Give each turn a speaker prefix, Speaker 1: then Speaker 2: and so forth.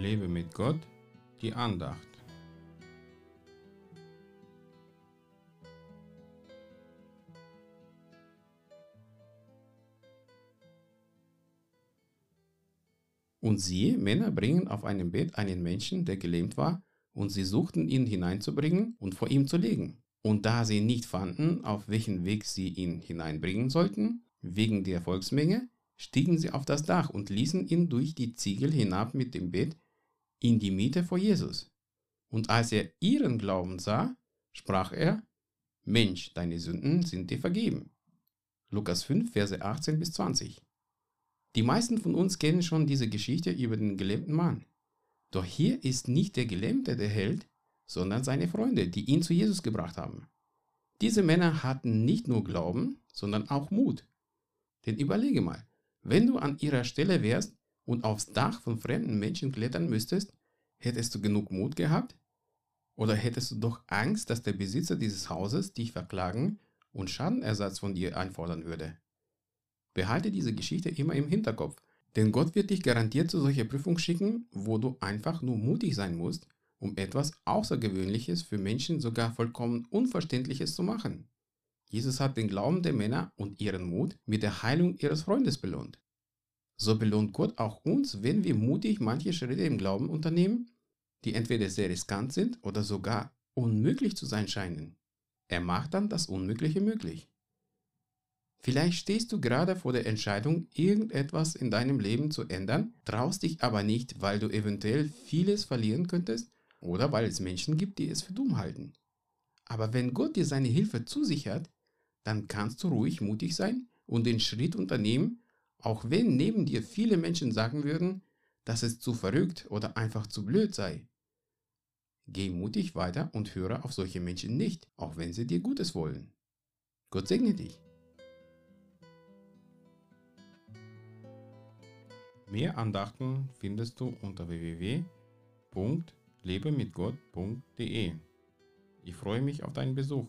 Speaker 1: Lebe mit Gott, die Andacht. Und siehe, Männer bringen auf einem Bett einen Menschen, der gelähmt war, und sie suchten ihn hineinzubringen und vor ihm zu legen. Und da sie nicht fanden, auf welchen Weg sie ihn hineinbringen sollten, wegen der Volksmenge, stiegen sie auf das Dach und ließen ihn durch die Ziegel hinab mit dem Bett in die Mitte vor Jesus. Und als er ihren Glauben sah, sprach er, Mensch, deine Sünden sind dir vergeben. Lukas 5, Verse 18 bis 20. Die meisten von uns kennen schon diese Geschichte über den gelähmten Mann. Doch hier ist nicht der Gelähmte der Held, sondern seine Freunde, die ihn zu Jesus gebracht haben. Diese Männer hatten nicht nur Glauben, sondern auch Mut. Denn überlege mal, wenn du an ihrer Stelle wärst und aufs Dach von fremden Menschen klettern müsstest, hättest du genug Mut gehabt? Oder hättest du doch Angst, dass der Besitzer dieses Hauses dich verklagen und Schadenersatz von dir einfordern würde? Behalte diese Geschichte immer im Hinterkopf, denn Gott wird dich garantiert zu solcher Prüfung schicken, wo du einfach nur mutig sein musst um etwas Außergewöhnliches für Menschen sogar vollkommen Unverständliches zu machen. Jesus hat den Glauben der Männer und ihren Mut mit der Heilung ihres Freundes belohnt. So belohnt Gott auch uns, wenn wir mutig manche Schritte im Glauben unternehmen, die entweder sehr riskant sind oder sogar unmöglich zu sein scheinen. Er macht dann das Unmögliche möglich. Vielleicht stehst du gerade vor der Entscheidung, irgendetwas in deinem Leben zu ändern, traust dich aber nicht, weil du eventuell vieles verlieren könntest oder weil es Menschen gibt, die es für dumm halten. Aber wenn Gott dir seine Hilfe zusichert, dann kannst du ruhig mutig sein und den Schritt unternehmen, auch wenn neben dir viele Menschen sagen würden, dass es zu verrückt oder einfach zu blöd sei. Geh mutig weiter und höre auf solche Menschen nicht, auch wenn sie dir Gutes wollen. Gott segne dich. Mehr Andachten findest du unter www lebemitgott.de. Ich freue mich auf deinen Besuch.